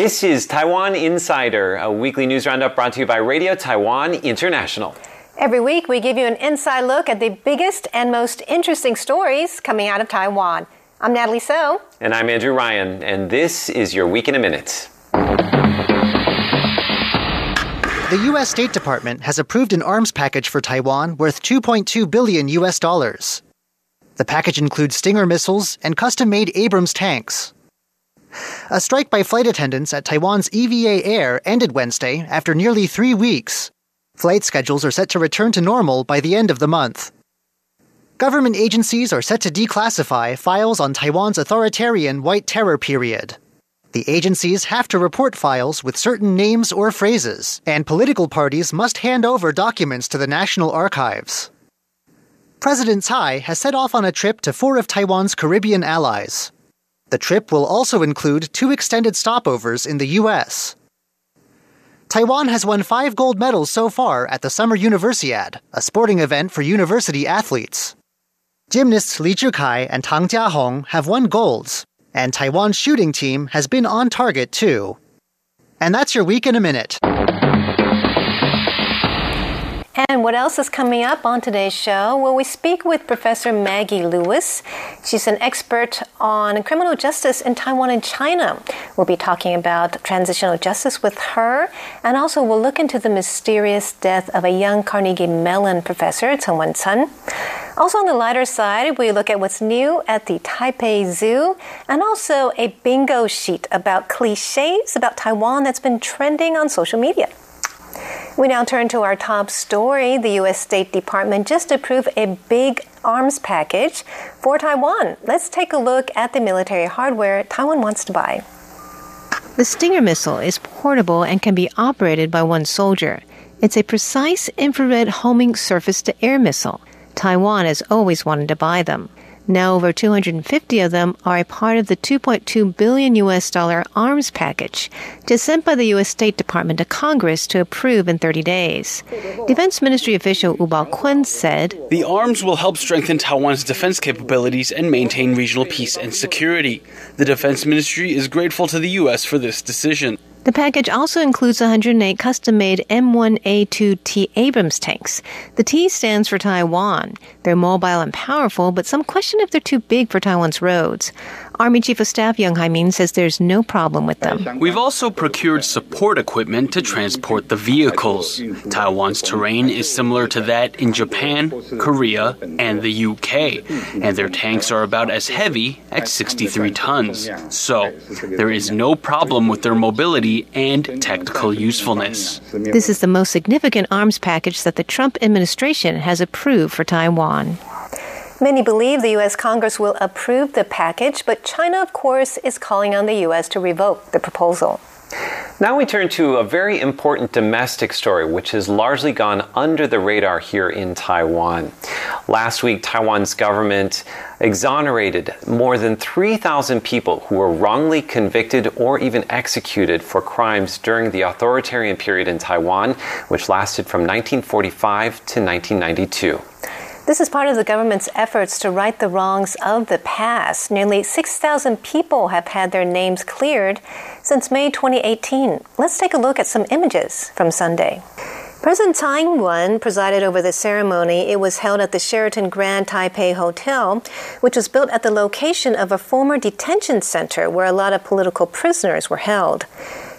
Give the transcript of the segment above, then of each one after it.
This is Taiwan Insider, a weekly news roundup brought to you by Radio Taiwan International. Every week, we give you an inside look at the biggest and most interesting stories coming out of Taiwan. I'm Natalie So. And I'm Andrew Ryan, and this is your Week in a Minute. The U.S. State Department has approved an arms package for Taiwan worth 2.2 billion U.S. dollars. The package includes Stinger missiles and custom made Abrams tanks. A strike by flight attendants at Taiwan's EVA Air ended Wednesday after nearly three weeks. Flight schedules are set to return to normal by the end of the month. Government agencies are set to declassify files on Taiwan's authoritarian White Terror period. The agencies have to report files with certain names or phrases, and political parties must hand over documents to the National Archives. President Tsai has set off on a trip to four of Taiwan's Caribbean allies. The trip will also include two extended stopovers in the U.S. Taiwan has won five gold medals so far at the Summer Universiade, a sporting event for university athletes. Gymnasts Li Zhikai and Tang Jiahong have won golds, and Taiwan's shooting team has been on target too. And that's your week in a minute. And what else is coming up on today's show? Well, we speak with Professor Maggie Lewis. She's an expert on criminal justice in Taiwan and China. We'll be talking about transitional justice with her, and also we'll look into the mysterious death of a young Carnegie Mellon professor, Chen Wen-chen. Also, on the lighter side, we look at what's new at the Taipei Zoo and also a bingo sheet about cliches about Taiwan that's been trending on social media. We now turn to our top story. The U.S. State Department just approved a big arms package for Taiwan. Let's take a look at the military hardware Taiwan wants to buy. The Stinger missile is portable and can be operated by one soldier. It's a precise infrared homing surface to air missile. Taiwan has always wanted to buy them. Now over 250 of them are a part of the 2.2 billion US dollar arms package just sent by the US State Department to Congress to approve in 30 days. Defense Ministry official Wu Bao-kun said, "The arms will help strengthen Taiwan's defense capabilities and maintain regional peace and security. The Defense Ministry is grateful to the US for this decision." The package also includes 108 custom made M1A2T Abrams tanks. The T stands for Taiwan. They're mobile and powerful, but some question if they're too big for Taiwan's roads. Army Chief of Staff Young Hai-min says there's no problem with them. We've also procured support equipment to transport the vehicles. Taiwan's terrain is similar to that in Japan, Korea, and the UK, and their tanks are about as heavy at 63 tons. So, there is no problem with their mobility and tactical usefulness. This is the most significant arms package that the Trump administration has approved for Taiwan. Many believe the U.S. Congress will approve the package, but China, of course, is calling on the U.S. to revoke the proposal. Now we turn to a very important domestic story, which has largely gone under the radar here in Taiwan. Last week, Taiwan's government exonerated more than 3,000 people who were wrongly convicted or even executed for crimes during the authoritarian period in Taiwan, which lasted from 1945 to 1992. This is part of the government's efforts to right the wrongs of the past. Nearly 6,000 people have had their names cleared since May 2018. Let's take a look at some images from Sunday. President Tsai Ing-wen presided over the ceremony. It was held at the Sheraton Grand Taipei Hotel, which was built at the location of a former detention center where a lot of political prisoners were held.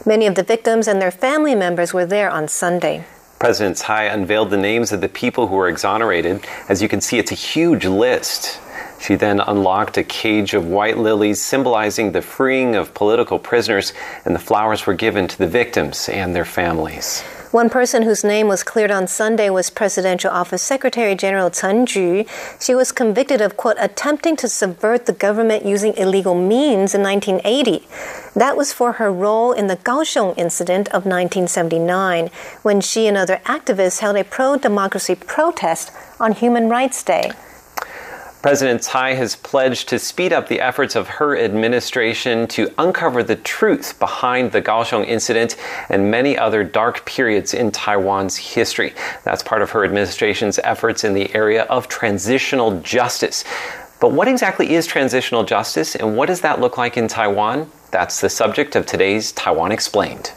Many of the victims and their family members were there on Sunday. President Tsai unveiled the names of the people who were exonerated. As you can see, it's a huge list. She then unlocked a cage of white lilies symbolizing the freeing of political prisoners, and the flowers were given to the victims and their families. One person whose name was cleared on Sunday was Presidential Office Secretary General Chen Ju. She was convicted of, quote, attempting to subvert the government using illegal means in 1980. That was for her role in the Kaohsiung incident of 1979, when she and other activists held a pro democracy protest on Human Rights Day. President Tsai has pledged to speed up the efforts of her administration to uncover the truth behind the Kaohsiung incident and many other dark periods in Taiwan's history. That's part of her administration's efforts in the area of transitional justice. But what exactly is transitional justice and what does that look like in Taiwan? That's the subject of today's Taiwan Explained.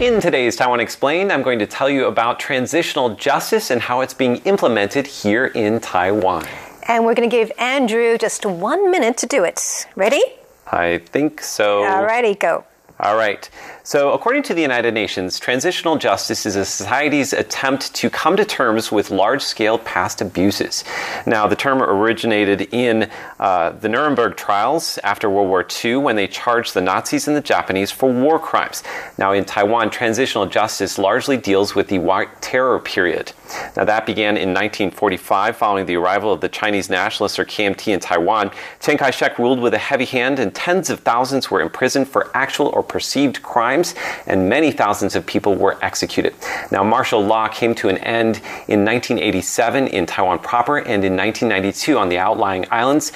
In today's Taiwan Explained, I'm going to tell you about transitional justice and how it's being implemented here in Taiwan. And we're going to give Andrew just one minute to do it. Ready? I think so. Alrighty, go. All right. So, according to the United Nations, transitional justice is a society's attempt to come to terms with large scale past abuses. Now, the term originated in uh, the Nuremberg trials after World War II when they charged the Nazis and the Japanese for war crimes. Now, in Taiwan, transitional justice largely deals with the White Terror period. Now, that began in 1945 following the arrival of the Chinese nationalists or KMT in Taiwan. Chiang Kai shek ruled with a heavy hand, and tens of thousands were imprisoned for actual or perceived crimes, and many thousands of people were executed. Now, martial law came to an end in 1987 in Taiwan proper and in 1992 on the outlying islands,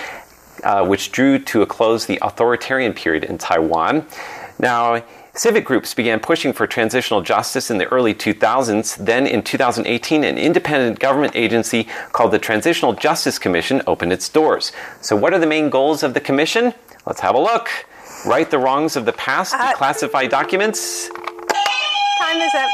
uh, which drew to a close the authoritarian period in Taiwan. Now, Civic groups began pushing for transitional justice in the early 2000s. Then, in 2018, an independent government agency called the Transitional Justice Commission opened its doors. So, what are the main goals of the commission? Let's have a look right the wrongs of the past, uh, declassify documents. Time is up.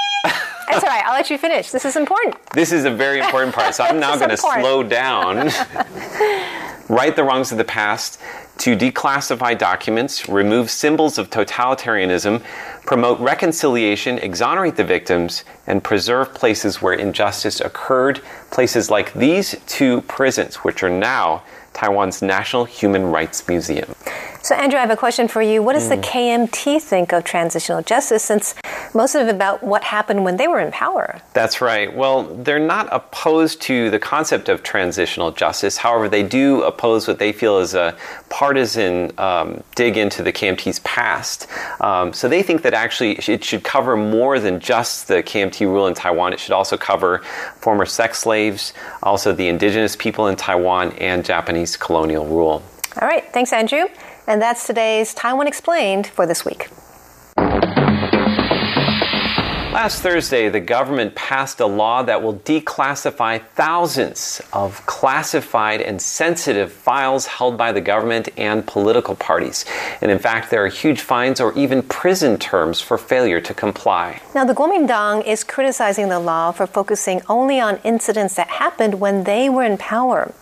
It's all right. I'll let you finish. This is important. This is a very important part. So I'm now going to slow down. right the wrongs of the past, to declassify documents, remove symbols of totalitarianism, promote reconciliation, exonerate the victims, and preserve places where injustice occurred, places like these two prisons, which are now Taiwan's National Human Rights Museum. So, Andrew, I have a question for you. What does mm. the KMT think of transitional justice since most of it about what happened when they were in power? That's right. Well, they're not opposed to the concept of transitional justice. However, they do oppose what they feel is a partisan um, dig into the KMT's past. Um, so they think that actually it should cover more than just the KMT rule in Taiwan. It should also cover former sex slaves, also the indigenous people in Taiwan, and Japanese colonial rule. All right. Thanks, Andrew. And that's today's Taiwan Explained for this week. Last Thursday, the government passed a law that will declassify thousands of classified and sensitive files held by the government and political parties. And in fact, there are huge fines or even prison terms for failure to comply. Now, the Kuomintang is criticizing the law for focusing only on incidents that happened when they were in power.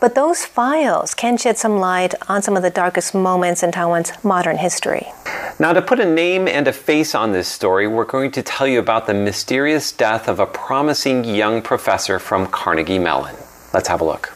But those files can shed some light on some of the darkest moments in Taiwan's modern history. Now, to put a name and a face on this story, we're going to tell you about the mysterious death of a promising young professor from Carnegie Mellon. Let's have a look.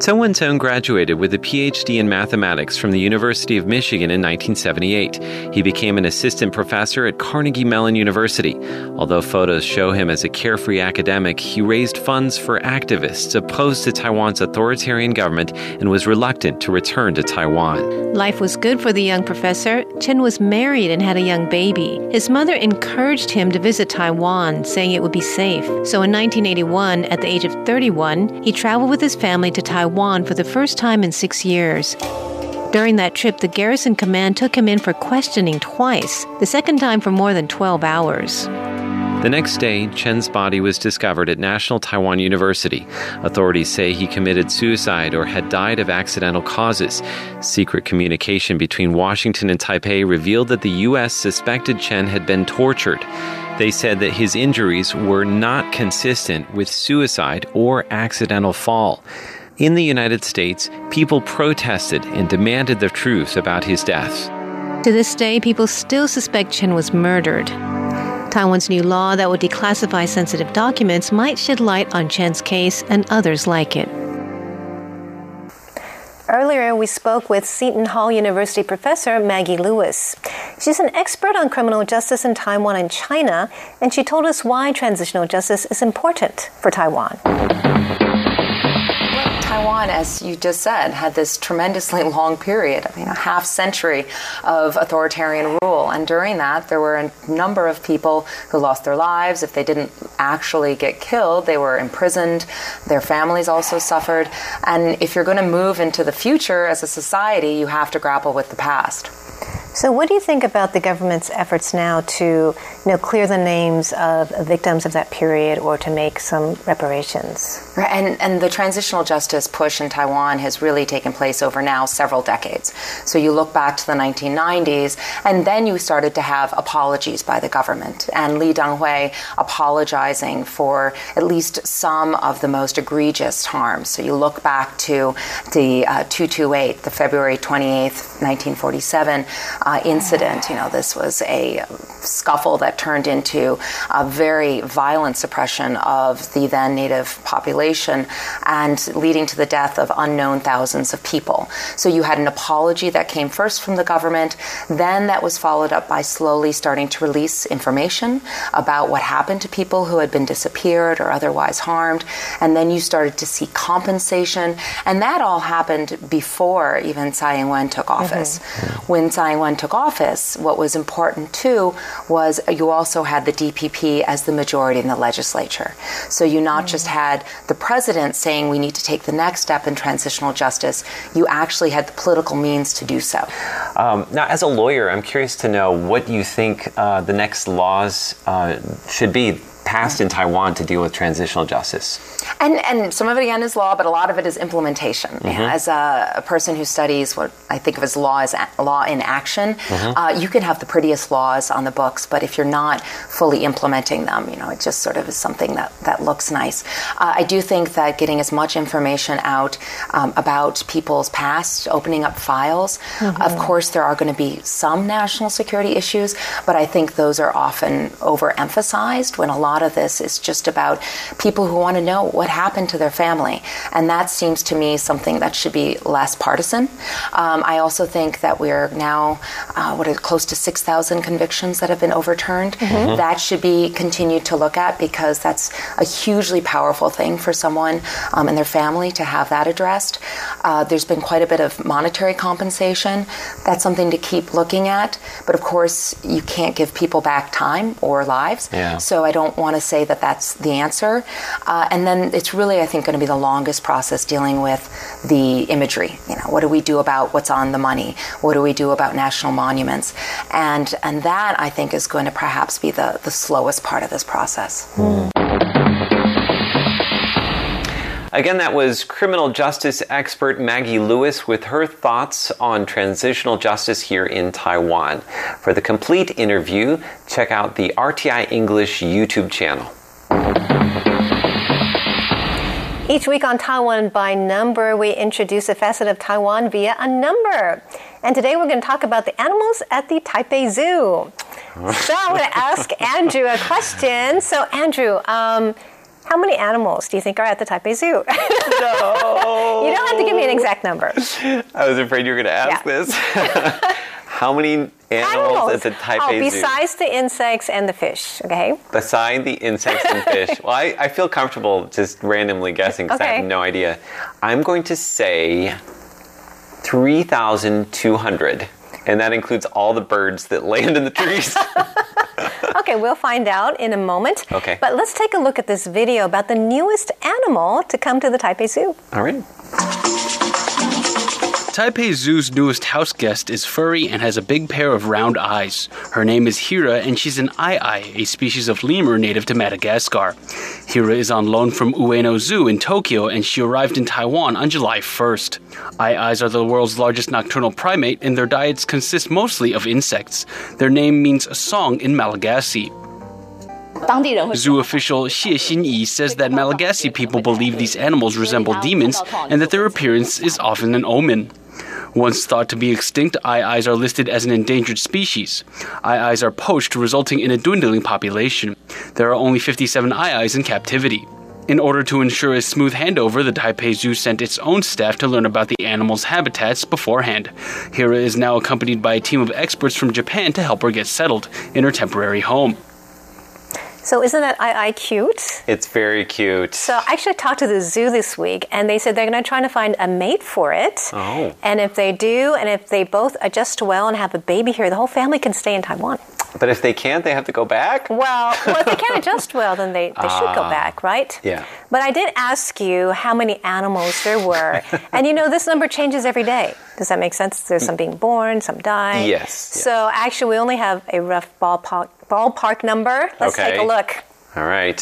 Chen Wen-chen graduated with a PhD in mathematics from the University of Michigan in 1978. He became an assistant professor at Carnegie Mellon University. Although photos show him as a carefree academic, he raised funds for activists opposed to Taiwan's authoritarian government and was reluctant to return to Taiwan. Life was good for the young professor. Chen was married and had a young baby. His mother encouraged him to visit Taiwan, saying it would be safe. So in 1981, at the age of 31, he traveled with his family to to Taiwan for the first time in six years. During that trip, the garrison command took him in for questioning twice, the second time for more than 12 hours. The next day, Chen's body was discovered at National Taiwan University. Authorities say he committed suicide or had died of accidental causes. Secret communication between Washington and Taipei revealed that the U.S. suspected Chen had been tortured. They said that his injuries were not consistent with suicide or accidental fall. In the United States, people protested and demanded the truth about his death. To this day, people still suspect Chen was murdered. Taiwan's new law that would declassify sensitive documents might shed light on Chen's case and others like it. Earlier, we spoke with Seton Hall University professor Maggie Lewis. She's an expert on criminal justice in Taiwan and China, and she told us why transitional justice is important for Taiwan. Taiwan, as you just said, had this tremendously long period, I mean, a half century of authoritarian rule. And during that, there were a number of people who lost their lives. If they didn't actually get killed, they were imprisoned. Their families also suffered. And if you're going to move into the future as a society, you have to grapple with the past. So, what do you think about the government's efforts now to, you know, clear the names of victims of that period or to make some reparations? Right, and and the transitional justice push in Taiwan has really taken place over now several decades. So you look back to the 1990s, and then you started to have apologies by the government, and Lee Teng-hui apologizing for at least some of the most egregious harms. So you look back to the uh, 228, the February 28th, 1947 uh, incident. You know, this was a scuffle that turned into a very violent suppression of the then native population and leading to the death of unknown thousands of people. So you had an apology that came first from the government, then that was followed up by slowly starting to release information about what happened to people who had been disappeared or otherwise harmed, and then you started to see compensation, and that all happened before even Tsai Ing-wen took office. Mm-hmm. When Tsai Ing-wen took office, what was important too was you also had the DPP as the majority in the legislature. So you not mm. just had the president saying we need to take the next step in transitional justice, you actually had the political means to do so. Um, now, as a lawyer, I'm curious to know what you think uh, the next laws uh, should be passed in Taiwan to deal with transitional justice? And and some of it again is law, but a lot of it is implementation. Mm-hmm. As a, a, person who studies what I think of as law as a, law in action, mm-hmm. uh, you can have the prettiest laws on the books, but if you're not fully implementing them, you know, it just sort of is something that that looks nice. Uh, I do think that getting as much information out um, about people's past, opening up files. Mm-hmm. Of course, there are going to be some national security issues, but I think those are often overemphasized when a lot of this is just about people who want to know what happened to their family. And that seems to me something that should be less partisan. Um, I also think that we're now, uh, what are close to 6,000 convictions that have been overturned. Mm-hmm. That should be continued to look at because that's a hugely powerful thing for someone um, and their family to have that addressed. Uh, there's been quite a bit of monetary compensation. That's something to keep looking at. But of course, you can't give people back time or lives. Yeah. So I don't want to say that that's the answer. Uh, and then it's really, I think, going to be the longest process dealing with the imagery. You know, what do we do about what's on the money? What do we do about national monuments? And and that I think is going to perhaps be the the slowest part of this process. Mm. Again, that was criminal justice expert Maggie Lewis with her thoughts on transitional justice here in Taiwan. For the complete interview, check out the RTI English YouTube channel. Each week on Taiwan by Number, we introduce a facet of Taiwan via a number. And today we're going to talk about the animals at the Taipei Zoo. so I'm going to ask Andrew a question. So, Andrew, um, how many animals do you think are at the Taipei Zoo? No. you don't have to give me an exact number. I was afraid you were going to ask yeah. this. how many animals, animals. at the Taipei oh, Zoo. Besides the insects and the fish, okay? Beside the insects and fish. well, I, I feel comfortable just randomly guessing because okay. I have no idea. I'm going to say 3,200. And that includes all the birds that land in the trees. okay, we'll find out in a moment. Okay. But let's take a look at this video about the newest animal to come to the Taipei Zoo. All right. Taipei Zoo's newest house guest is furry and has a big pair of round eyes. Her name is Hira, and she's an aye-aye, a species of lemur native to Madagascar. Hira is on loan from Ueno Zoo in Tokyo, and she arrived in Taiwan on July 1st. Aye-ayes are the world's largest nocturnal primate, and their diets consist mostly of insects. Their name means a song in Malagasy. Zoo official Xie Xinyi says that Malagasy people believe these animals resemble demons and that their appearance is often an omen. Once thought to be extinct, aye-ayes are listed as an endangered species. Aye-ayes are poached, resulting in a dwindling population. There are only 57 aye-ayes in captivity. In order to ensure a smooth handover, the Taipei Zoo sent its own staff to learn about the animals' habitats beforehand. Hira is now accompanied by a team of experts from Japan to help her get settled in her temporary home. So isn't that aye-aye cute? It's very cute. So I actually talked to the zoo this week, and they said they're going to try to find a mate for it. Oh. And if they do, and if they both adjust well and have a baby here, the whole family can stay in Taiwan. But if they can't, they have to go back? Well, well if they can't adjust well, then they, they should go ah, back, right? Yeah. But I did ask you how many animals there were. and you know, this number changes every day. Does that make sense? There's some being born, some die. Yes, yes. So actually, we only have a rough ballpark, ballpark number. Let's Okay. take a look. All right.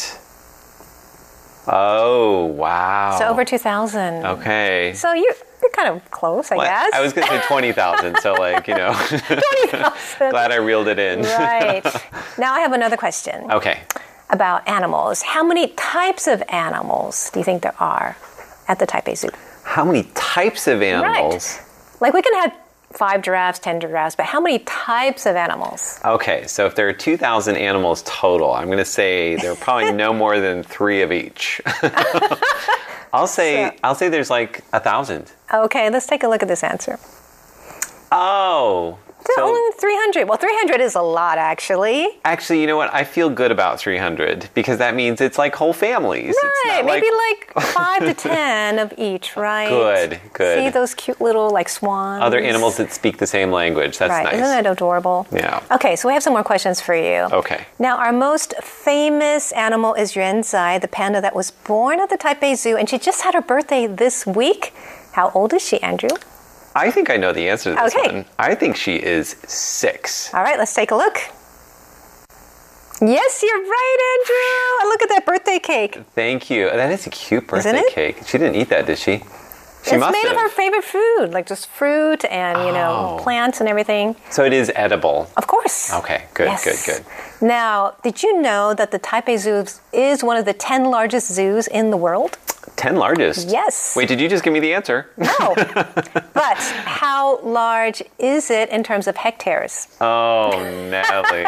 Oh, wow. So over 2,000. Okay. So you, you're kind of close, I Well, guess. I was going to say 20,000, so like, you know, 20,000. glad I reeled it in. right. Now I have another question Okay. about animals. How many types of animals do you think there are at the Taipei Zoo? How many types of animals? Right. Like we can have five giraffes, ten giraffes, but how many types of animals? Okay, so if there are 2,000 animals total, I'm going to say there are probably no more than three of each. I'll say So- I'll say there's like a thousand. Okay, let's take a look at this answer. Oh, So only 300. Well, 300 is a lot, actually. actually, you know what? I feel good about 300 because that means it's like whole families. It's Right, maybe like, five to ten of each, right? Good, good. See those cute little like swans? other animals that speak the same language. That's right, nice. isn't that adorable? Yeah. Okay, so we have some more questions for you. Okay. Now, our most famous animal is Yuan Zai, the panda that was born at the Taipei Zoo, and she just had her birthday this week. How old is she, Andrew? I think I know the answer to this Okay. one. I think she is six. All right, let's take a look. Yes, you're right, Andrew. Look at that birthday cake. Thank you. That is a cute birthday cake. She didn't eat that, did she? She it's made have. of her favorite food, like just fruit and, you know, Oh. plants and everything. So it is edible. Of course. Okay, good, Yes. good, good. Now, did you know that the Taipei Zoo is one of the 10 largest zoos in the world? Ten largest. Yes. Wait, did you just give me the answer? No. but how large is it in terms of hectares? Oh, Nelly.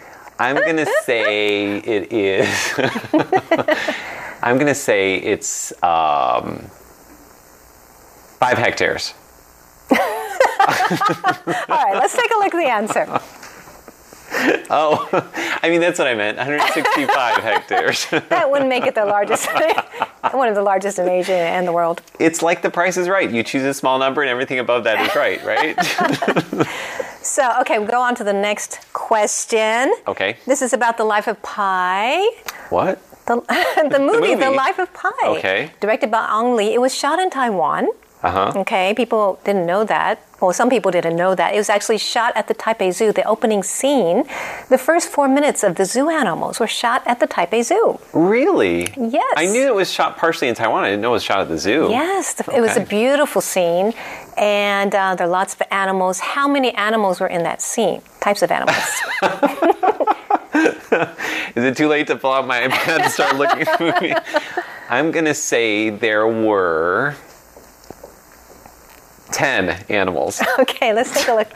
I'm going to say it is. I'm going to say it's um, five hectares. All right, let's take a look at the answer. Oh, I mean, that's what I meant 165 hectares. That wouldn't make it the largest, one of the largest in Asia and the world. It's like the price is right. You choose a small number and everything above that is right, right? So, okay, we'll go on to the next question. okay. This is about the life of Pi. What? The, the, movie, the movie? Life of Pi. Okay. Directed by Ang Lee. It was shot in Taiwan. Uh huh. Okay, people didn't know that. Well, some people didn't know that. It was actually shot at the Taipei Zoo. The opening scene, the first four minutes of the zoo animals were shot at the Taipei Zoo. Really? Yes. I knew it was shot partially in Taiwan. I didn't know it was shot at the zoo. Yes, the, it was a beautiful scene, and uh, there are lots of animals. How many animals were in that scene? Types of animals. Is it too late to pull out my iPad and start looking at the movie? I'm going to say there were 10 animals. okay, let's take a look.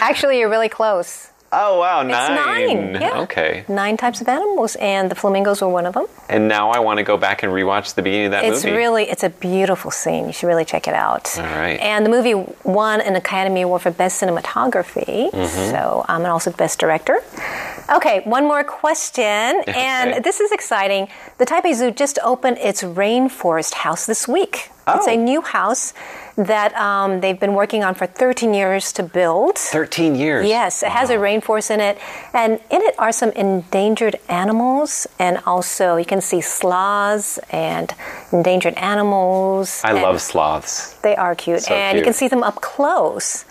Actually, you're really close. Oh, wow, nine. It's nine. Yeah. Okay. Nine types of animals, and the flamingos were one of them. And now I want to go back and rewatch the beginning of that It's movie. It's really, it's a beautiful scene. You should really check it out. All right. And the movie won an Academy Award for Best Cinematography, Mm-hmm. so um, and also Best Director. Okay, one more question, and Okay. this is exciting. The Taipei Zoo just opened its rainforest house this week. It's Oh. a new house that um, they've been working on for 13 years to build. 13 years. Yes, it has a rainforest in it, and in it are some endangered animals, and also you can see sloths and endangered animals. I love sloths. They are cute, So and you can see them up close.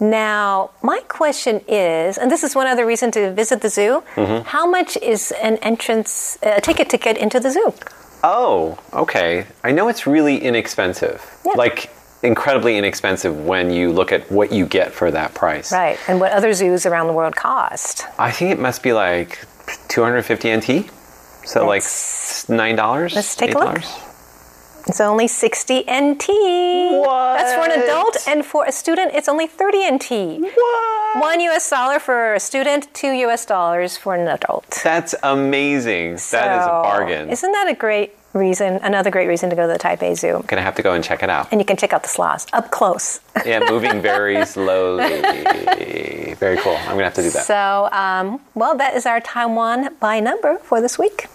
Now, my question is, and this is one other reason to visit the zoo. Mm-hmm. How much is an entrance, a ticket to get into the zoo? Oh, okay. I know it's really inexpensive. Yeah. Like, incredibly inexpensive when you look at what you get for that price. Right, and what other zoos around the world cost. I think it must be like 250 NT. So like nine dollars. let's take a look. It's only 60 NT. What? That's for an adult, and for a student, it's only 30 NT. What? One US dollar for a student, two US dollars for an adult. That's amazing. that is a bargain. Isn't that a great reason? Another great reason to go to the Taipei Zoo. I'm gonna have to go and check it out. And you can check out the sloths up close. Yeah, moving very slowly. Very cool. I'm gonna have to do that. So, um, well, that is our Taiwan by number for this week.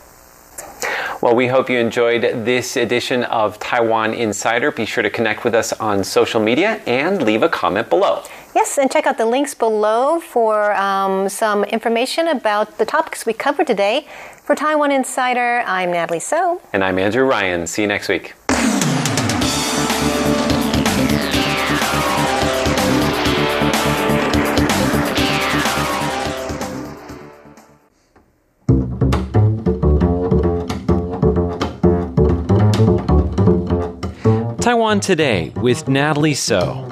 Well, we hope you enjoyed this edition of Taiwan Insider. Be sure to connect with us on social media and leave a comment below. Yes, and check out the links below for um, some information about the topics we covered today. For Taiwan Insider, I'm Natalie So. And I'm Andrew Ryan. See you next week. Taiwan Today with Natalie So.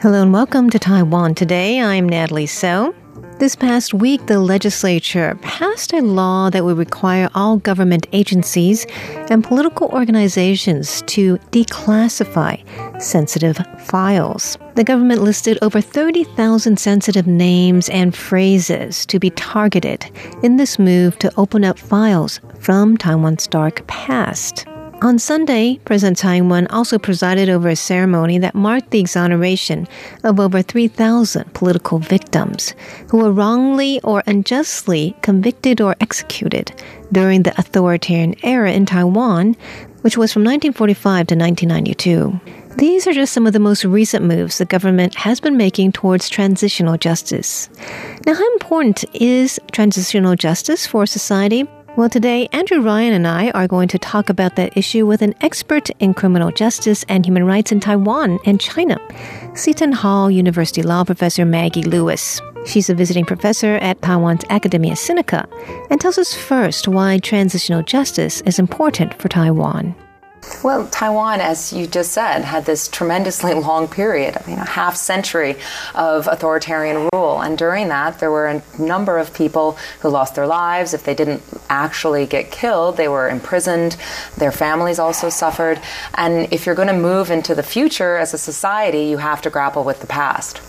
Hello and welcome to Taiwan Today. I'm Natalie So. This past week, the legislature passed a law that would require all government agencies and political organizations to declassify sensitive files. The government listed over 30,000 sensitive names and phrases to be targeted in this move to open up files from Taiwan's dark past. On Sunday, President Tsai Ing-wen also presided over a ceremony that marked the exoneration of over 3,000 political victims who were wrongly or unjustly convicted or executed during the authoritarian era in Taiwan, which was from 1945 to 1992. These are just some of the most recent moves the government has been making towards transitional justice. Now, how important is transitional justice for society? Well, today, Andrew Ryan and I are going to talk about that issue with an expert in criminal justice and human rights in Taiwan and China, Seton Hall University Law Professor Maggie Lewis. She's a visiting professor at Taiwan's Academia Sinica and tells us first why transitional justice is important for Taiwan. Well, Taiwan, as you just said, had this tremendously long period, I mean, a half century of authoritarian rule. And during that, there were a number of people who lost their lives. If they didn't actually get killed, they were imprisoned. Their families also suffered. And if you're going to move into the future as a society, you have to grapple with the past.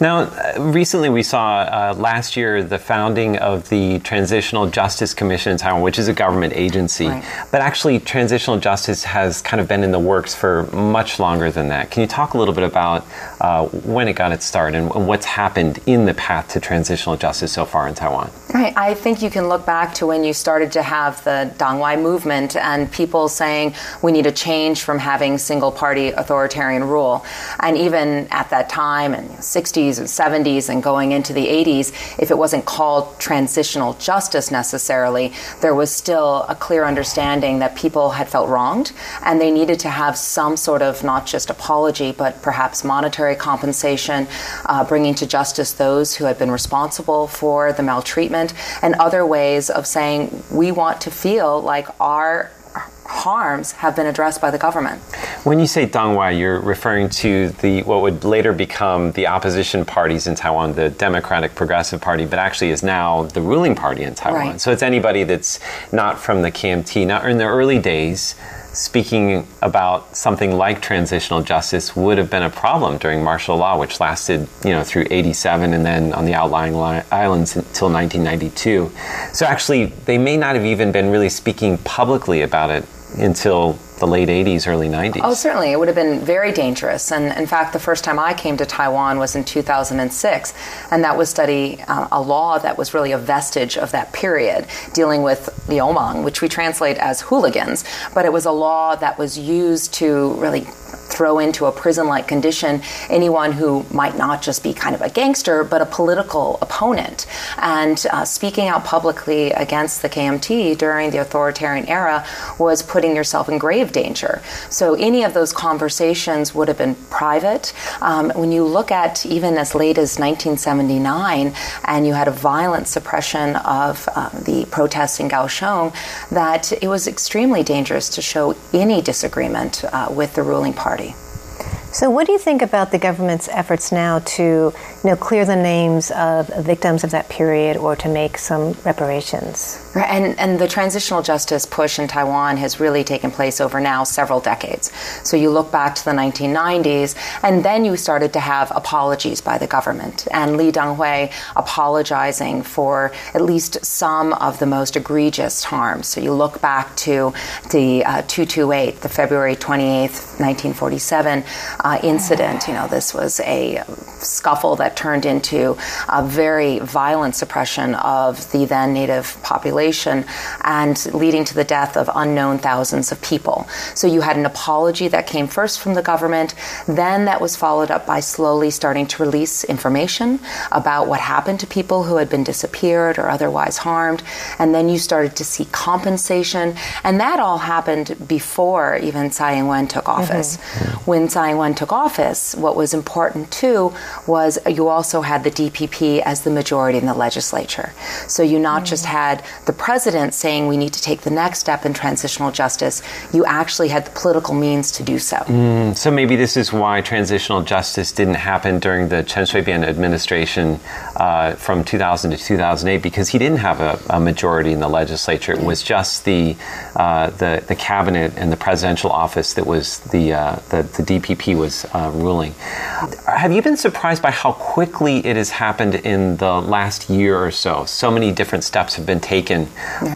Now, uh, recently we saw uh, last year the founding of the Transitional Justice Commission in Taiwan, which is a government agency. Right. But actually, transitional justice has kind of been in the works for much longer than that. Can you talk a little bit about uh, when it got its start and, what's happened in the path to transitional justice so far in Taiwan? Right. I think you can look back to when you started to have the Dangwai movement and people saying we need a change from having single party authoritarian rule. And even at that time, in the 60s and 70s and going into the 80s, if it wasn't called transitional justice necessarily, there was still a clear understanding that people had felt wronged and they needed to have some sort of not just apology, but perhaps monetary compensation, uh, bringing to justice those who had been responsible for the maltreatment, and other ways of saying we want to feel like our harms have been addressed by the government. When you say Dangwai, you're referring to the what would later become the opposition parties in Taiwan, the Democratic Progressive Party, but actually is now the ruling party in Taiwan. Right. So it's anybody that's not from the KMT. Now, in the early days, speaking about something like transitional justice would have been a problem during martial law, which lasted, you know, through 87 and then on the outlying islands until 1992. So actually, they may not have even been really speaking publicly about it until the late 80s, early 90s. Oh, certainly. It would have been very dangerous. And in fact, the first time I came to Taiwan was in 2006, and that was study uh, a law that was really a vestige of that period, dealing with the liumang, which we translate as hooligans. But it was a law that was used to really throw into a prison like condition anyone who might not just be kind of a gangster, but a political opponent. And uh, speaking out publicly against the KMT during the authoritarian era was putting yourself in grave danger. So any of those conversations would have been private. Um, when you look at even as late as 1979, and you had a violent suppression of uh, the protests in Kaohsiung, that it was extremely dangerous to show any disagreement uh, with the ruling party. So, what do you think about the government's efforts now to, you know, clear the names of victims of that period or to make some reparations? Right, and and the transitional justice push in Taiwan has really taken place over now several decades. So you look back to the 1990s, and then you started to have apologies by the government, and Lee Teng-hui apologizing for at least some of the most egregious harms. So you look back to the uh, 228, the February 28th, 1947 uh, incident. You know, this was a scuffle that turned into a very violent suppression of the then native population and leading to the death of unknown thousands of people. So you had an apology that came first from the government, then that was followed up by slowly starting to release information about what happened to people who had been disappeared or otherwise harmed, and then you started to see compensation, and that all happened before even Tsai Ing-wen took office. Mm-hmm. When Tsai Ing-wen took office, what was important too was you also had the DPP as the majority in the legislature. So you not mm. just had the president saying we need to take the next step in transitional justice, you actually had the political means to do so. Mm, so maybe this is why transitional justice didn't happen during the Chen Shui-bian administration uh, from 2000 to 2008 because he didn't have a, a majority in the legislature. It was just the, uh, the, the cabinet and the presidential office that was the, uh, the, the, DPP was uh, ruling. Have you been surprised by how quickly it has happened in the last year or so? So many different steps have been taken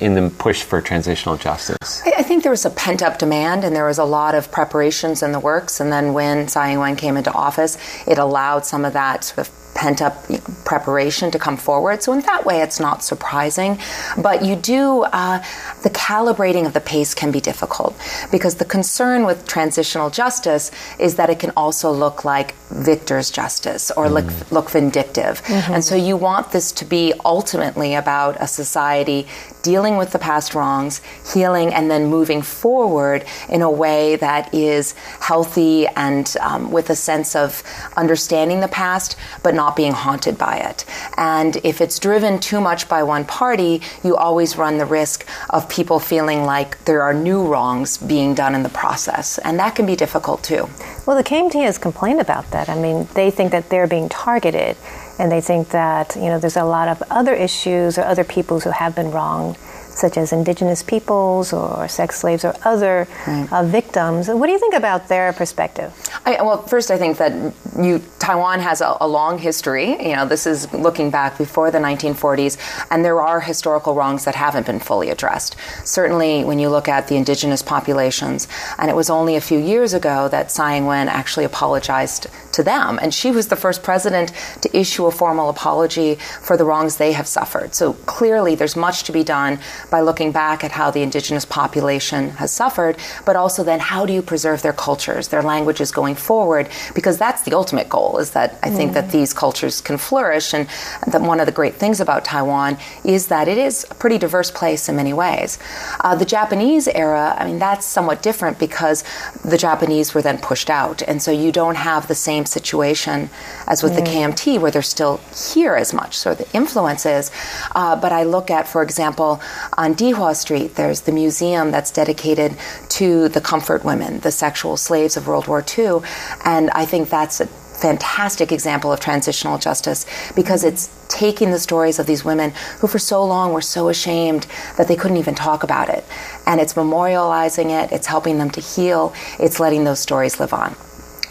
in the push for transitional justice. I think there was a pent up demand and there was a lot of preparations in the works. And then when Tsai Ing wen came into office, it allowed some of that sort of pent up preparation to come forward. So, in that way, it's not surprising. But you do, uh, the calibrating of the pace can be difficult because the concern with transitional justice is that it can also look like victor's justice or mm. look, look vindictive. Mm-hmm. And so, you want this to be ultimately about a society dealing with the past wrongs, healing, and then moving forward in a way that is healthy and um, with a sense of understanding the past, but not being haunted by it. And if it's driven too much by one party, you always run the risk of people feeling like there are new wrongs being done in the process. And that can be difficult too. Well, the KMT has complained about that. I mean, they think that they're being targeted and they think that, you know, there's a lot of other issues or other people who have been wronged such as indigenous peoples or sex slaves or other right. uh, victims. What do you think about their perspective? I, well, first, I think that you, Taiwan has a, a, long history. You know, this is looking back before the 1940s, and there are historical wrongs that haven't been fully addressed. Certainly, when you look at the indigenous populations, and it was only a few years ago that Tsai Ing-wen actually apologized to them, and she was the first president to issue a formal apology for the wrongs they have suffered. So clearly, there's much to be done by looking back at how the indigenous population has suffered, but also then how do you preserve their cultures, their languages going forward? Because that's the ultimate goal, is that I think that these cultures can flourish. And that one of the great things about Taiwan is that it is a pretty diverse place in many ways. Uh, the Japanese era, I mean, that's somewhat different because the Japanese were then pushed out. And so you don't have the same situation as with mm. the KMT, where they're still here as much. So the influence is. Uh, but I look at, for example, on Dihua Street, there's the museum that's dedicated to the comfort women, the sexual slaves of World War II. And I think that's a fantastic example of transitional justice because it's taking the stories of these women who for so long were so ashamed that they couldn't even talk about it. And it's memorializing it, it's helping them to heal, it's letting those stories live on.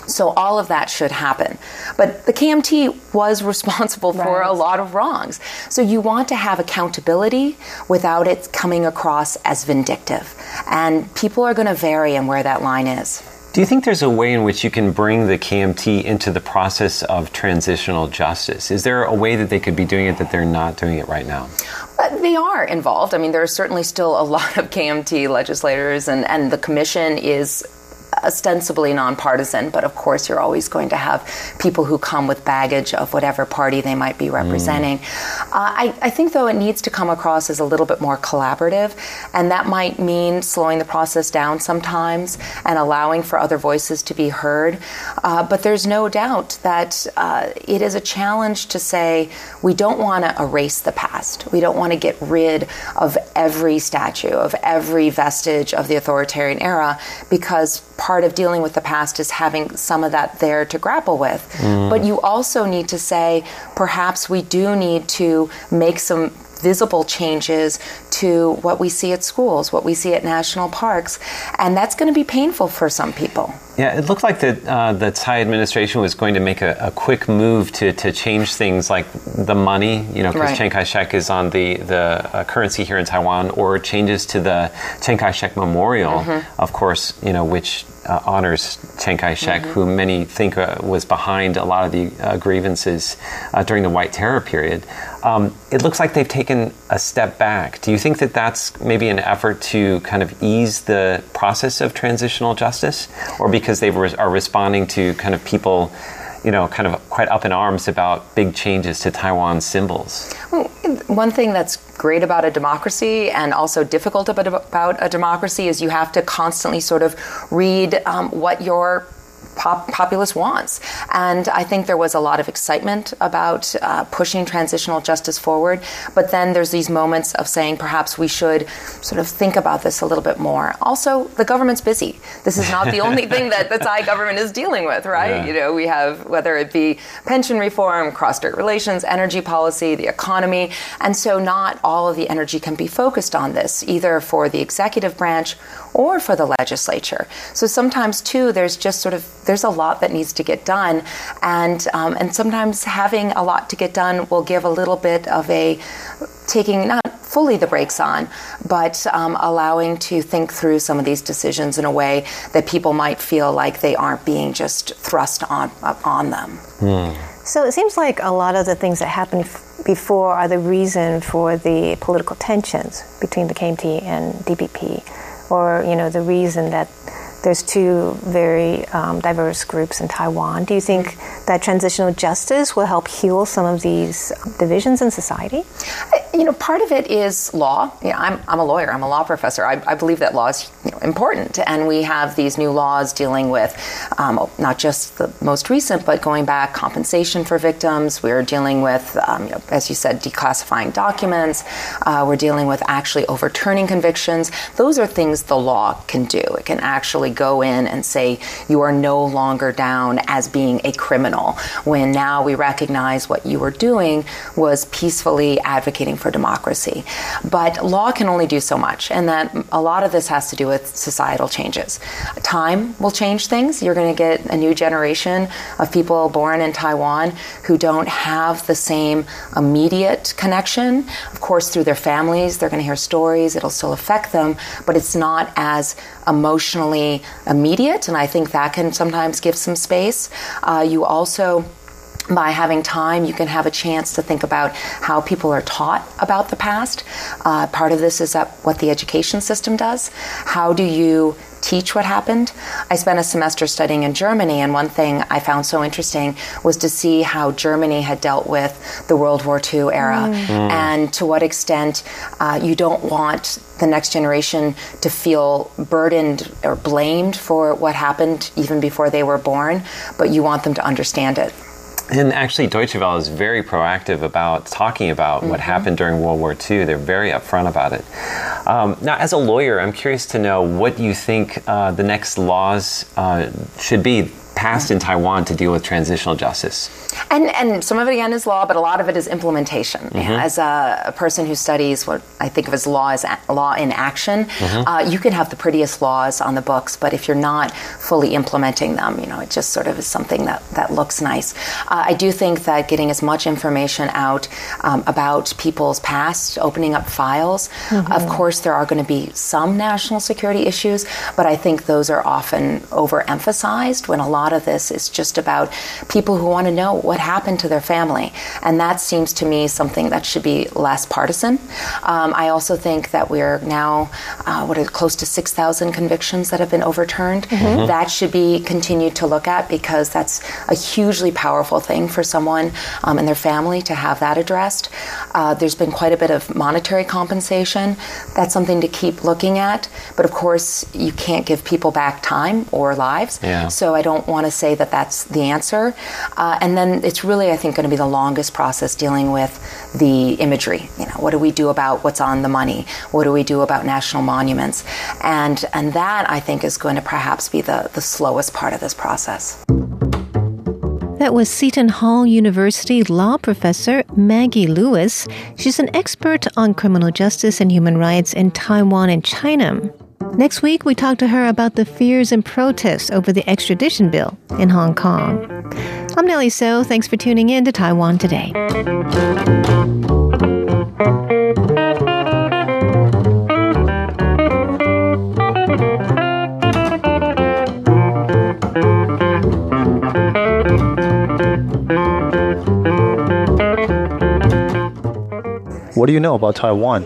So all of that should happen. But the KMT was responsible for right. a lot of wrongs. So you want to have accountability without it coming across as vindictive. And people are going to vary in where that line is. Do you think there's a way in which you can bring the KMT into the process of transitional justice? Is there a way that they could be doing it that they're not doing it right now? Uh, they are involved. I mean, there are certainly still a lot of KMT legislators, and, and the commission is ostensibly nonpartisan, but of course, you're always going to have people who come with baggage of whatever party they might be representing. Mm. Uh, I, I, think, though, it needs to come across as a little bit more collaborative, and that might mean slowing the process down sometimes and allowing for other voices to be heard. Uh, but there's no doubt that uh, it is a challenge to say we don't want to erase the past. We don't want to get rid of every statue, of every vestige of the authoritarian era, because part of dealing with the past is having some of that there to grapple with. Mm. But you also need to say, perhaps we do need to make some visible changes to what we see at schools, what we see at national parks, and that's going to be painful for some people. Yeah, it looked like the uh, the Tsai administration was going to make a, a, quick move to, to change things like the money, you know, because right. Chiang Kai shek is on the, the uh, currency here in Taiwan, or changes to the Chiang Kai shek Memorial, mm-hmm. of course, you know, which uh, honors Chiang Kai shek, mm-hmm. who many think uh, was behind a lot of the uh, grievances uh, during the White Terror period. Um, it looks like they've taken a step back. Do you think that that's maybe an effort to kind of ease the process of transitional justice, or because they re- are responding to kind of people? you know, kind of quite up in arms about big changes to Taiwan's symbols. Well, one thing that's great about a democracy and also difficult about a democracy is you have to constantly sort of read um, what your pop- populace wants. And I think there was a lot of excitement about uh, pushing transitional justice forward. But then there's these moments of saying perhaps we should sort of think about this a little bit more. Also, the government's busy. This is not the only thing that the Tsai government is dealing with, right? Yeah. You know, we have whether it be pension reform, cross-strait relations, energy policy, the economy, and so not all of the energy can be focused on this, either for the executive branch or for the legislature. So sometimes too, there's just sort of there's a lot that needs to get done, and um, and sometimes having a lot to get done will give a little bit of a taking not fully the brakes on, but um, allowing to think through some of these decisions in a way that people might feel like they aren't being just thrust on on them. Mm. So it seems like a lot of the things that happened before are the reason for the political tensions between the KMT and DPP, or you know the reason that there's two very um, diverse groups in Taiwan. Do you think that transitional justice will help heal some of these divisions in society? You know, part of it is law. Yeah, I'm, I'm a lawyer, I'm a law professor. I, I believe that law is you know, important. And we have these new laws dealing with um, not just the most recent, but going back compensation for victims. We're dealing with, um, you know, as you said, declassifying documents. Uh, we're dealing with actually overturning convictions. Those are things the law can do. It can actually go in and say, you are no longer down as being a criminal, when now we recognize what you were doing was peacefully advocating for democracy. But law can only do so much, and that a lot of this has to do with societal changes. Time will change things. You're going to get a new generation of people born in Taiwan who don't have the same immediate connection. Of course, through their families, they're going to hear stories, it'll still affect them, but it's not as emotionally immediate, and I think that can sometimes give some space. Uh, you also by having time, you can have a chance to think about how people are taught about the past. Uh, part of this is what the education system does. How do you teach what happened. I spent a semester studying in Germany, and one thing I found so interesting was to see how Germany had dealt with the World War II era mm. mm. and to what extent uh, you don't want the next generation to feel burdened or blamed for what happened even before they were born, but you want them to understand it. And actually, Deutsche Welle is very proactive about talking about mm-hmm. what happened during World War II. They're very upfront about it. Um, now, as a lawyer, I'm curious to know what you think uh, the next laws uh, should be passed in Taiwan to deal with transitional justice? And, and some of it again is law, but a lot of it is implementation. Mm-hmm. As a, a, person who studies what I think of as law as a, law in action, mm-hmm. uh, you can have the prettiest laws on the books, but if you're not fully implementing them, you know, it just sort of is something that, that looks nice. Uh, I do think that getting as much information out um, about people's past, opening up files, mm-hmm. of course, there are going to be some national security issues, but I think those are often overemphasized when a lot of this is just about people who want to know what happened to their family. And that seems to me something that should be less partisan. Um, I also think that we're now, uh, what are close to 6,000 convictions that have been overturned. Mm-hmm. That should be continued to look at because that's a hugely powerful thing for someone um, and their family to have that addressed. Uh, there's been quite a bit of monetary compensation. That's something to keep looking at. But of course, you can't give people back time or lives. Yeah. So I don't want to say that that's the answer. Uh, and then it's really, I think, going to be the longest process dealing with the imagery. You know, what do we do about what's on the money? What do we do about national monuments? And and that I think is going to perhaps be the, the slowest part of this process. That was Seton Hall University law professor Maggie Lewis. She's an expert on criminal justice and human rights in Taiwan and China. Next week, we talk to her about the fears and protests over the extradition bill in Hong Kong. I'm Nellie So. Thanks for tuning in to Taiwan Today. What do you know about Taiwan?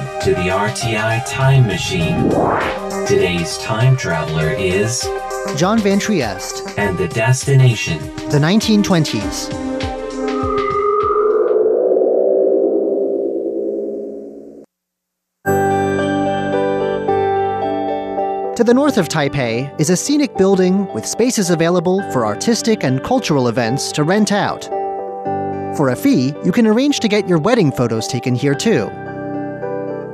to the RTI Time Machine. Today's time traveler is John Van Trieste, and the destination the 1920s. To the north of Taipei is a scenic building with spaces available for artistic and cultural events to rent out. For a fee, you can arrange to get your wedding photos taken here too.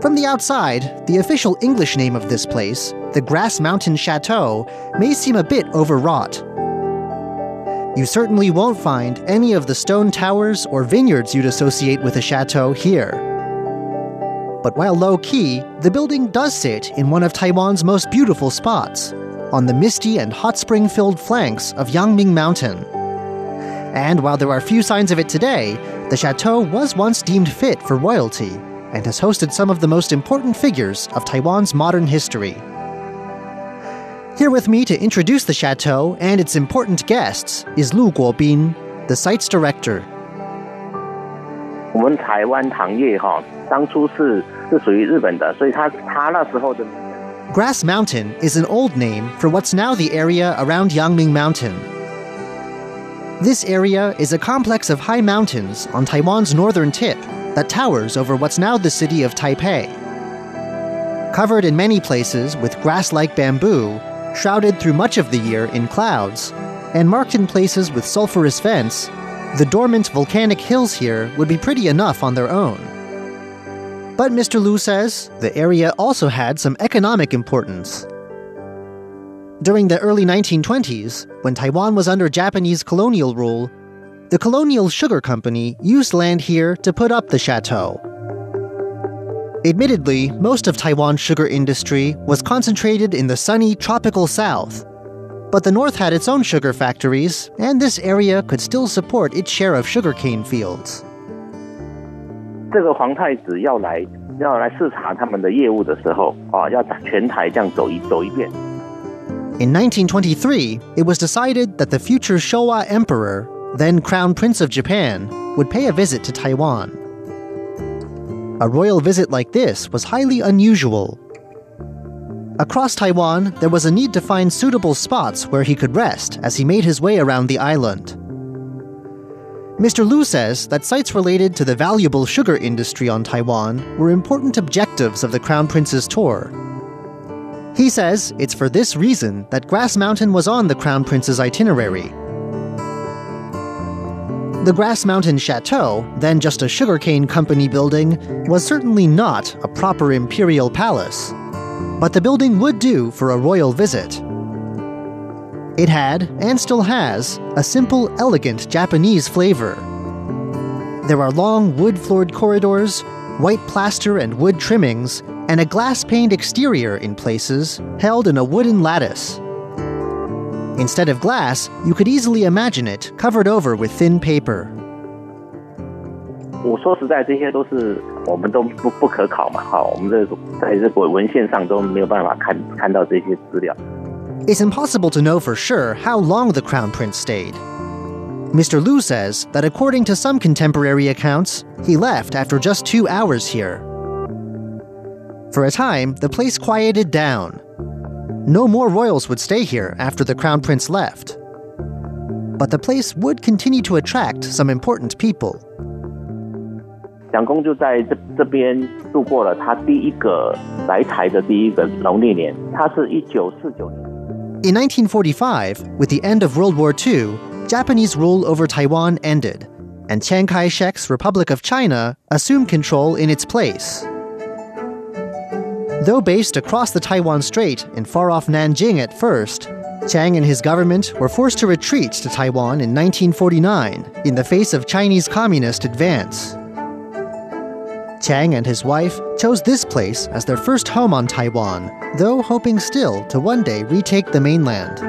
From the outside, the official English name of this place, the Grass Mountain Chateau, may seem a bit overwrought. You certainly won't find any of the stone towers or vineyards you'd associate with a chateau here. But while low key, the building does sit in one of Taiwan's most beautiful spots, on the misty and hot spring filled flanks of Yangming Mountain. And while there are few signs of it today, the chateau was once deemed fit for royalty and has hosted some of the most important figures of Taiwan's modern history. Here with me to introduce the chateau and its important guests is Lu Guobin, the site's director. 我们台湾糖业哈，当初是是属于日本的，所以它它那时候的 Grass Mountain is an old name for what's now the area around Yangming Mountain. This area is a complex of high mountains on Taiwan's northern tip that towers over what's now the city of Taipei. Covered in many places with grass like bamboo, shrouded through much of the year in clouds, and marked in places with sulfurous vents, the dormant volcanic hills here would be pretty enough on their own. But Mr. Lu says the area also had some economic importance. During the early 1920s, when Taiwan was under Japanese colonial rule, the Colonial Sugar Company used land here to put up the chateau. Admittedly, most of Taiwan's sugar industry was concentrated in the sunny tropical south. But the north had its own sugar factories, and this area could still support its share of sugarcane fields. 这个皇太子要来要来视察他们的业务的时候啊，要全台这样走一走一遍。 In 1923, it was decided that the future Showa Emperor, then Crown Prince of Japan, would pay a visit to Taiwan. A royal visit like this was highly unusual. Across Taiwan, there was a need to find suitable spots where he could rest as he made his way around the island. Mr. Lu says that sites related to the valuable sugar industry on Taiwan were important objectives of the Crown Prince's tour. He says it's for this reason that Grass Mountain was on the Crown Prince's itinerary. The Grass Mountain Chateau, then just a sugarcane company building, was certainly not a proper imperial palace. But the building would do for a royal visit. It had, and still has, a simple, elegant Japanese flavor. There are long wood floored corridors, white plaster and wood trimmings, and a glass paned exterior in places, held in a wooden lattice. Instead of glass, you could easily imagine it covered over with thin paper. 我说实在，这些都是我们都不不可考嘛，哈，我们这在这个文献上都没有办法看看到这些资料。 It's impossible to know for sure how long the Crown Prince stayed. Mr. Lu says that according to some contemporary accounts, he left after just two hours here. For a time, the place quieted down. No more royals would stay here after the Crown Prince left. but the place would continue to attract some important people. 蒋公就在这这边度过了他第一个来台的第一个农历年，他是一九四九年。In 1945, with the end of World War II, Japanese rule over Taiwan ended, and Chiang Kai shek's Republic of China assumed control in its place. Though based across the Taiwan Strait in far off Nanjing at first, Chiang and his government were forced to retreat to Taiwan in 1949 in the face of Chinese communist advance. Chiang and his wife chose this place as their first home on Taiwan, though hoping still to one day retake the mainland.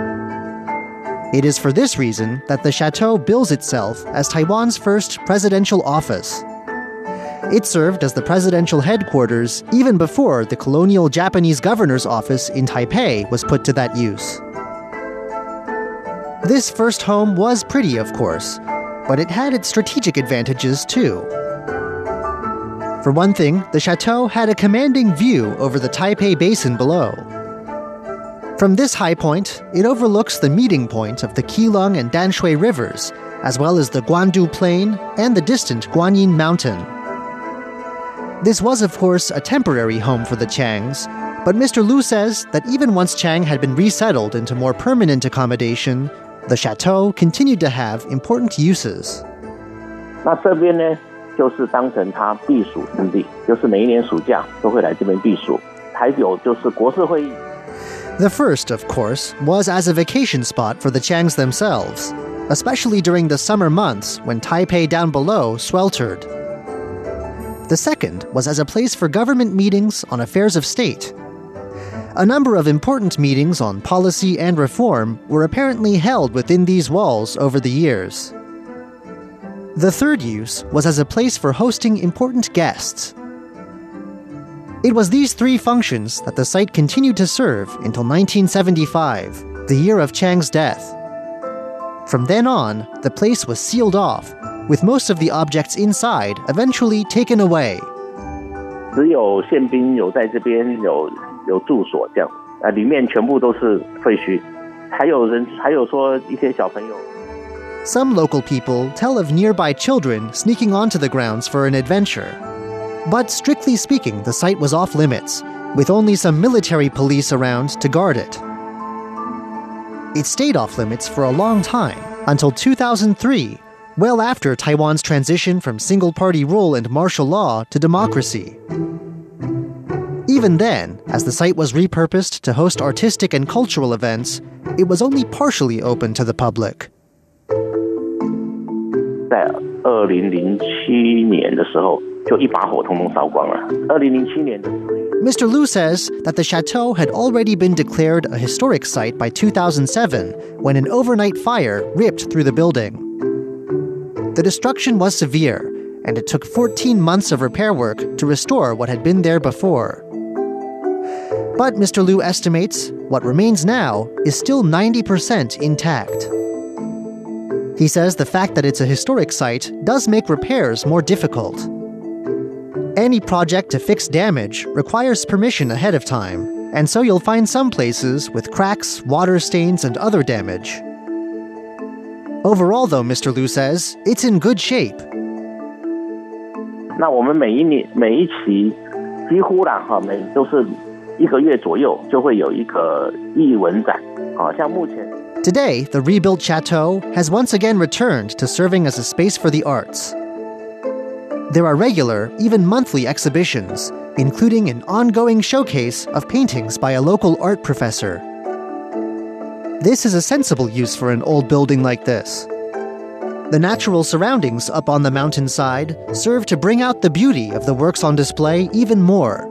It is for this reason that the chateau bills itself as Taiwan's first presidential office. It served as the presidential headquarters even before the colonial Japanese governor's office in Taipei was put to that use. This first home was pretty, of course, but it had its strategic advantages too. For one thing, the chateau had a commanding view over the Taipei Basin below. From this high point, it overlooks the meeting point of the Keelung and Danshui rivers, as well as the Guandu Plain and the distant Guanyin Mountain. This was, of course, a temporary home for the Chiangs, but Mr. Liu says that even once Chiang had been resettled into more permanent accommodation, the chateau continued to have important uses. 那这边呢，就是当成他避暑胜地，就是每一年暑假都会来这边避暑。还有就是国事会议。The first, of course, was as a vacation spot for the Chiangs themselves, especially during the summer months when Taipei down below sweltered. The second was as a place for government meetings on affairs of state. A number of important meetings on policy and reform were apparently held within these walls over the years. The third use was as a place for hosting important guests. It was these three functions that the site continued to serve until 1975, the year of Chiang's death. From then on, the place was sealed off, with most of the objects inside eventually taken away. 只有宪兵有在这边有有住所这样，啊，里面全部都是废墟，还有人还有说一些小朋友。 Some local people tell of nearby children sneaking onto the grounds for an adventure. But strictly speaking, the site was off limits, with only some military police around to guard it. It stayed off limits for a long time, until 2003, well after Taiwan's transition from single party rule and martial law to democracy. Even then, as the site was repurposed to host artistic and cultural events, it was only partially open to the public. 在二零零七年的时候，就一把火通通烧光了。二零零七年的四月。 Mr. Liu says that the chateau had already been declared a historic site by 2007 when an overnight fire ripped through the building. The destruction was severe, and it took 14 months of repair work to restore what had been there before. But Mr. Liu estimates what remains now is still 90% intact. He says the fact that it's a historic site does make repairs more difficult. Any project to fix damage requires permission ahead of time, and so you'll find some places with cracks, water stains, and other damage. Overall, though, Mr. Liu says, it's in good shape. 那我们每一年每一期几乎啦哈，每都是一个月左右就会有一个艺文展，啊，像目前 Today, the rebuilt chateau has once again returned to serving as a space for the arts. There are regular, even monthly exhibitions, including an ongoing showcase of paintings by a local art professor. This is a sensible use for an old building like this. The natural surroundings up on the mountainside serve to bring out the beauty of the works on display even more.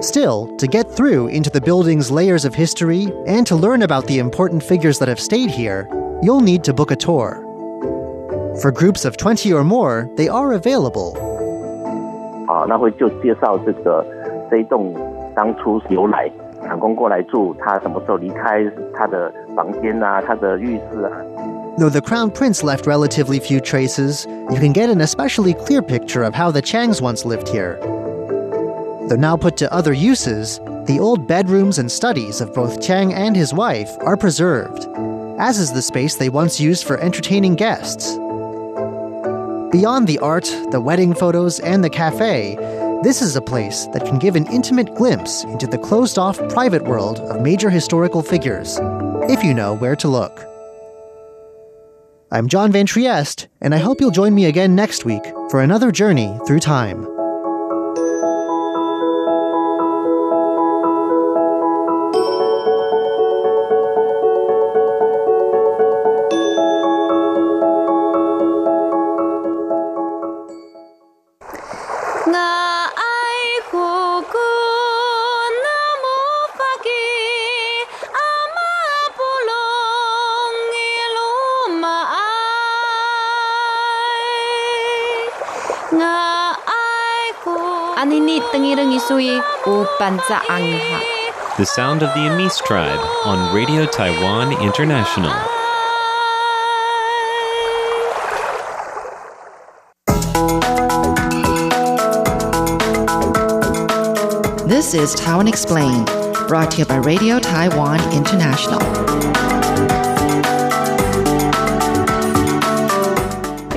Still, to get through into the building's layers of history and to learn about the important figures that have stayed here, you'll need to book a tour. For groups of 20 or more, they are available. 啊，那会就介绍这个这一栋当初由来， 长工过来住，他什么时候离开他的房间啊，他的浴室啊。Though the crown prince left relatively few traces, you can get an especially clear picture of how the Chiangs once lived here. Though now put to other uses, the old bedrooms and studies of both Chiang and his wife are preserved, as is the space they once used for entertaining guests. Beyond the art, the wedding photos, and the cafe, this is a place that can give an intimate glimpse into the closed off private world of major historical figures, if you know where to look. I'm John Van Trieste, and I hope you'll join me again next week for another journey through time. The sound of the Amis tribe on Radio Taiwan International. This is Taiwan Explained, brought to you by Radio Taiwan International.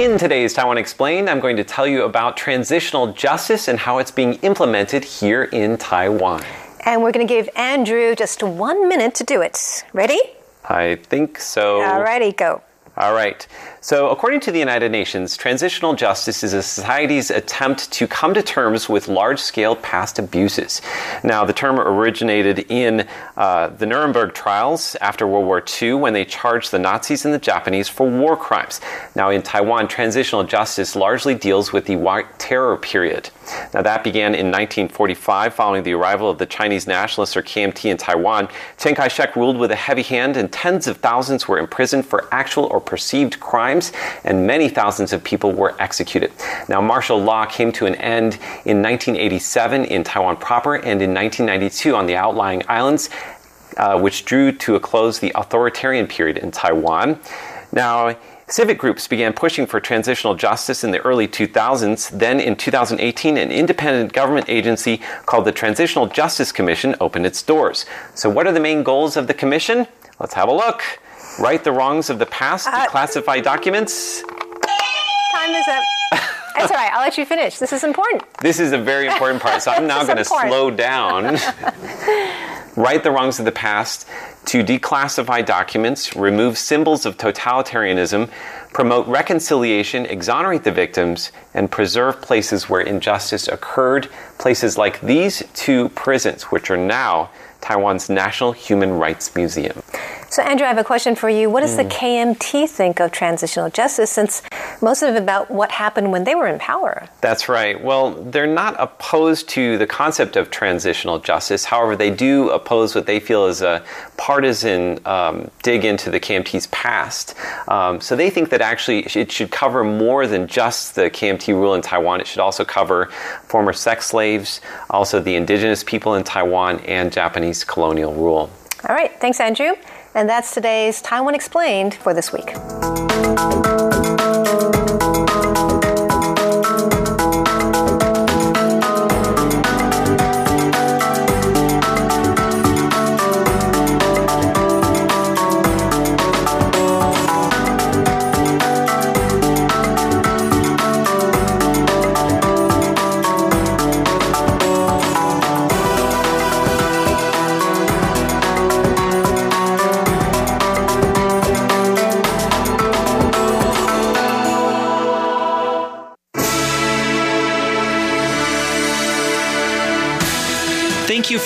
In today's Taiwan Explained, I'm going to tell you about transitional justice and how it's being implemented here in Taiwan. And we're going to give Andrew just one minute to do it. Ready? I think so. Alrighty, go. All right. So, according to the United Nations, transitional justice is a society's attempt to come to terms with large scale past abuses. Now, the term originated in uh, the Nuremberg trials after World War II when they charged the Nazis and the Japanese for war crimes. Now, in Taiwan, transitional justice largely deals with the White Terror period. Now, that began in 1945 following the arrival of the Chinese nationalists or KMT in Taiwan. Chiang Kai shek ruled with a heavy hand, and tens of thousands were imprisoned for actual or perceived crimes, and many thousands of people were executed. Now, martial law came to an end in 1987 in Taiwan proper and in 1992 on the outlying islands, uh, which drew to a close the authoritarian period in Taiwan. Now, Civic groups began pushing for transitional justice in the early 2000s. Then in 2018, an independent government agency called the Transitional Justice Commission opened its doors. So, what are the main goals of the commission? Let's have a look. Right the wrongs of the past, uh, declassify documents. Time is up. That's all right. I'll let you finish. This is important. This is a very important part. So I'm now going to slow down. right the wrongs of the past, to declassify documents, remove symbols of totalitarianism, promote reconciliation, exonerate the victims, and preserve places where injustice occurred, places like these two prisons, which are now Taiwan's National Human Rights Museum. So, Andrew, I have a question for you. What does mm. the KMT think of transitional justice since most of it about what happened when they were in power? That's right. Well, they're not opposed to the concept of transitional justice. However, they do oppose what they feel is a partisan um, dig into the KMT's past. Um, so they think that actually it should cover more than just the KMT rule in Taiwan. It should also cover former sex slaves, also the indigenous people in Taiwan, and Japanese colonial rule. All right. Thanks, Andrew. And that's today's Taiwan Explained for this week.